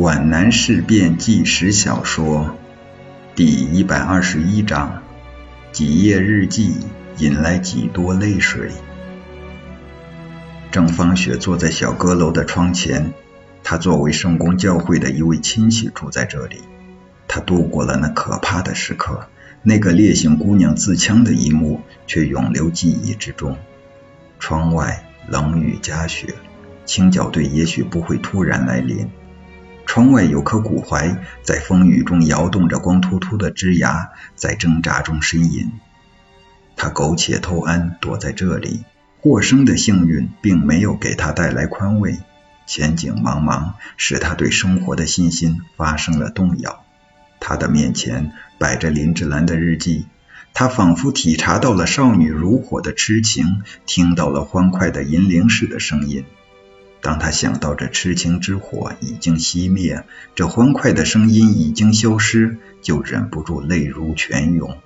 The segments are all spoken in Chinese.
皖南事变纪实小说第一百二十一章：几页日记引来几多泪水。郑芳雪坐在小阁楼的窗前，她作为圣公教会的一位亲戚住在这里。她度过了那可怕的时刻，那个烈性姑娘自枪的一幕却永留记忆之中。窗外冷雨夹雪，清剿队也许不会突然来临。窗外有棵古槐，在风雨中摇动着光秃秃的枝芽，在挣扎中呻吟。他苟且偷安，躲在这里。获生的幸运并没有给他带来宽慰，前景茫茫，使他对生活的信心发生了动摇。他的面前摆着林志兰的日记，他仿佛体察到了少女如火的痴情，听到了欢快的银铃似的声音。当他想到这痴情之火已经熄灭，这欢快的声音已经消失，就忍不住泪如泉涌。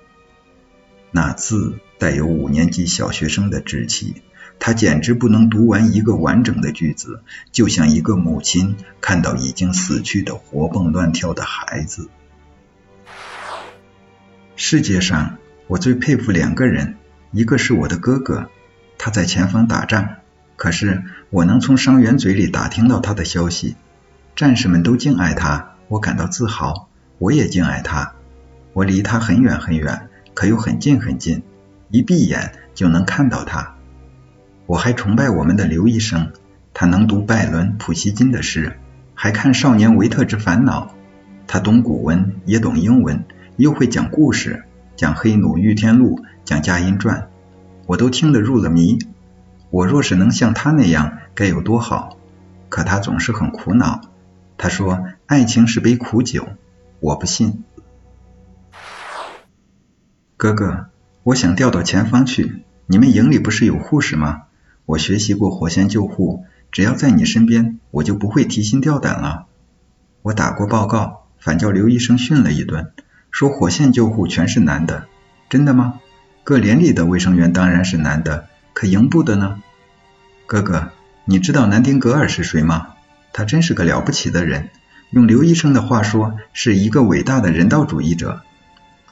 那字带有五年级小学生的稚气，他简直不能读完一个完整的句子，就像一个母亲看到已经死去的活蹦乱跳的孩子。世界上，我最佩服两个人，一个是我的哥哥，他在前方打仗。可是我能从伤员嘴里打听到他的消息，战士们都敬爱他，我感到自豪，我也敬爱他。我离他很远很远，可又很近很近，一闭眼就能看到他。我还崇拜我们的刘医生，他能读拜伦、普希金的诗，还看《少年维特之烦恼》。他懂古文，也懂英文，又会讲故事，讲《黑奴御天录》，讲《佳音传》，我都听得入了迷。我若是能像他那样，该有多好！可他总是很苦恼。他说：“爱情是杯苦酒。”我不信。哥哥，我想调到前方去。你们营里不是有护士吗？我学习过火线救护，只要在你身边，我就不会提心吊胆了。我打过报告，反叫刘医生训了一顿，说火线救护全是男的。真的吗？各连里的卫生员当然是男的。可营部的呢？哥哥，你知道南丁格尔是谁吗？他真是个了不起的人，用刘医生的话说，是一个伟大的人道主义者。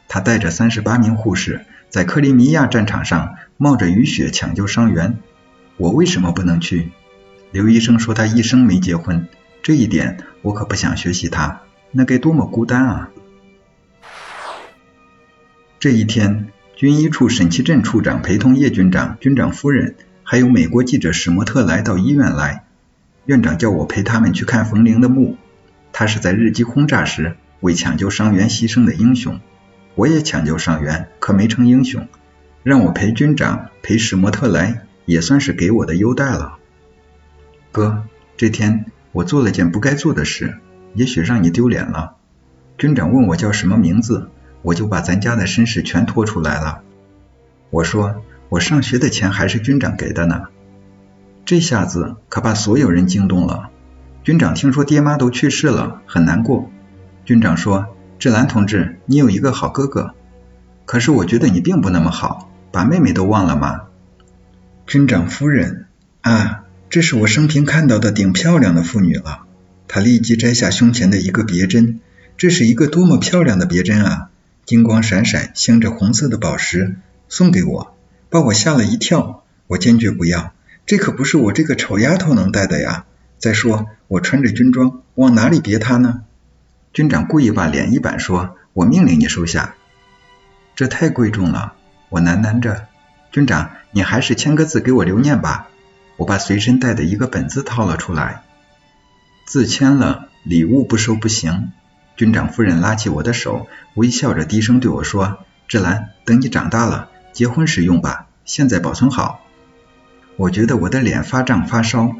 他带着三十八名护士，在克里米亚战场上冒着雨雪抢救伤员。我为什么不能去？刘医生说他一生没结婚，这一点我可不想学习他，那该多么孤单啊！这一天。军医处沈其镇处长陪同叶军长、军长夫人，还有美国记者史莫特来到医院来。院长叫我陪他们去看冯玲的墓。他是在日机轰炸时为抢救伤员牺牲的英雄。我也抢救伤员，可没成英雄。让我陪军长、陪史莫特来，也算是给我的优待了。哥，这天我做了件不该做的事，也许让你丢脸了。军长问我叫什么名字。我就把咱家的身世全拖出来了。我说我上学的钱还是军长给的呢。这下子可把所有人惊动了。军长听说爹妈都去世了，很难过。军长说：“志兰同志，你有一个好哥哥，可是我觉得你并不那么好，把妹妹都忘了吗？”军长夫人啊，这是我生平看到的顶漂亮的妇女了。她立即摘下胸前的一个别针，这是一个多么漂亮的别针啊！金光闪闪，镶着红色的宝石，送给我，把我吓了一跳。我坚决不要，这可不是我这个丑丫头能戴的呀。再说，我穿着军装，往哪里别它呢？军长故意把脸一板，说：“我命令你收下。”这太贵重了，我喃喃着：“军长，你还是签个字给我留念吧。”我把随身带的一个本子掏了出来，字签了，礼物不收不行。军长夫人拉起我的手，微笑着低声对我说：“志兰，等你长大了，结婚时用吧，现在保存好。”我觉得我的脸发胀发烧。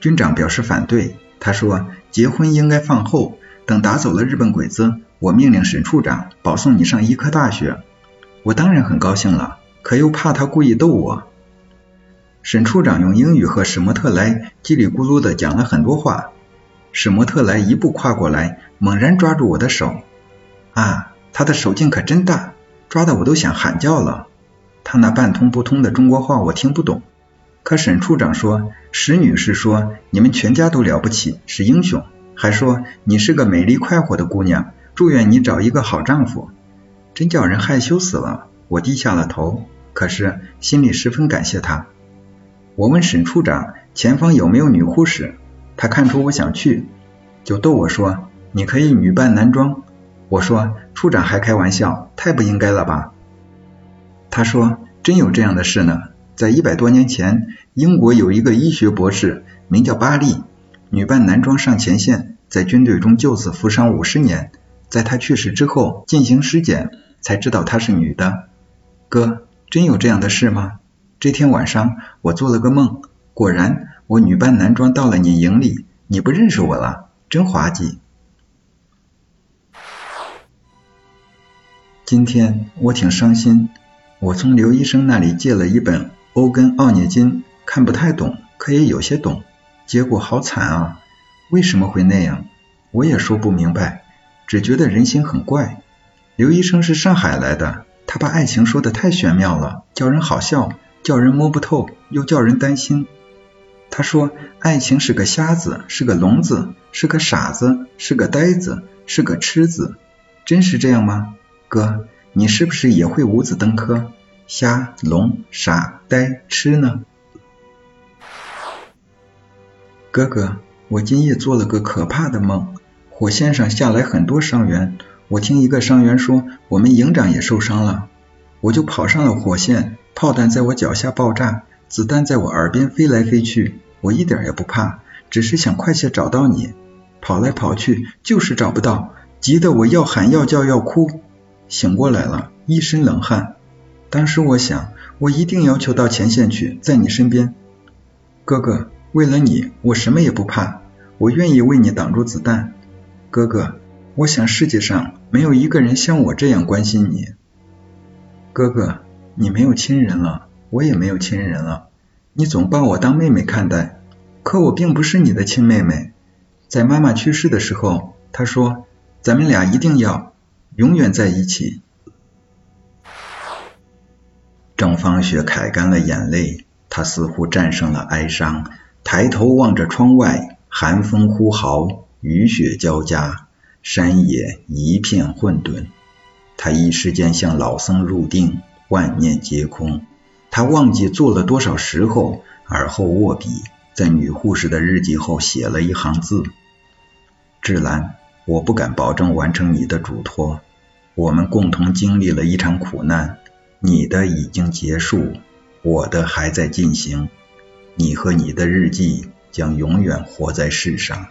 军长表示反对，他说：“结婚应该放后，等打走了日本鬼子，我命令沈处长保送你上医科大学。”我当然很高兴了，可又怕他故意逗我。沈处长用英语和史莫特莱叽里咕噜的讲了很多话。史莫特莱一步跨过来，猛然抓住我的手。啊，他的手劲可真大，抓的我都想喊叫了。他那半通不通的中国话我听不懂。可沈处长说，史女士说你们全家都了不起，是英雄。还说你是个美丽快活的姑娘，祝愿你找一个好丈夫。真叫人害羞死了。我低下了头，可是心里十分感谢他。我问沈处长前方有没有女护士，他看出我想去，就逗我说你可以女扮男装。我说处长还开玩笑，太不应该了吧。他说真有这样的事呢，在一百多年前，英国有一个医学博士名叫巴利，女扮男装上前线，在军队中救死扶伤五十年，在他去世之后进行尸检。才知道她是女的，哥，真有这样的事吗？这天晚上我做了个梦，果然我女扮男装到了你营里，你不认识我了，真滑稽。今天我挺伤心，我从刘医生那里借了一本《欧根奥涅金》，看不太懂，可也有些懂，结果好惨啊！为什么会那样？我也说不明白，只觉得人心很怪。刘医生是上海来的，他把爱情说的太玄妙了，叫人好笑，叫人摸不透，又叫人担心。他说爱情是个瞎子，是个聋子，是个傻子，是个呆子，是个痴子。真是这样吗？哥，你是不是也会五子登科？瞎、聋、傻、呆、痴呢？哥哥，我今夜做了个可怕的梦，火线上下来很多伤员。我听一个伤员说，我们营长也受伤了，我就跑上了火线。炮弹在我脚下爆炸，子弹在我耳边飞来飞去，我一点也不怕，只是想快些找到你。跑来跑去就是找不到，急得我要喊要叫要哭。醒过来了，一身冷汗。当时我想，我一定要求到前线去，在你身边。哥哥，为了你，我什么也不怕，我愿意为你挡住子弹。哥哥。我想世界上没有一个人像我这样关心你，哥哥，你没有亲人了，我也没有亲人了，你总把我当妹妹看待，可我并不是你的亲妹妹。在妈妈去世的时候，她说咱们俩一定要永远在一起。郑芳雪揩干了眼泪，她似乎战胜了哀伤，抬头望着窗外，寒风呼号，雨雪交加。山野一片混沌，他一时间像老僧入定，万念皆空。他忘记做了多少时候，而后握笔，在女护士的日记后写了一行字：“志兰，我不敢保证完成你的嘱托。我们共同经历了一场苦难，你的已经结束，我的还在进行。你和你的日记将永远活在世上。”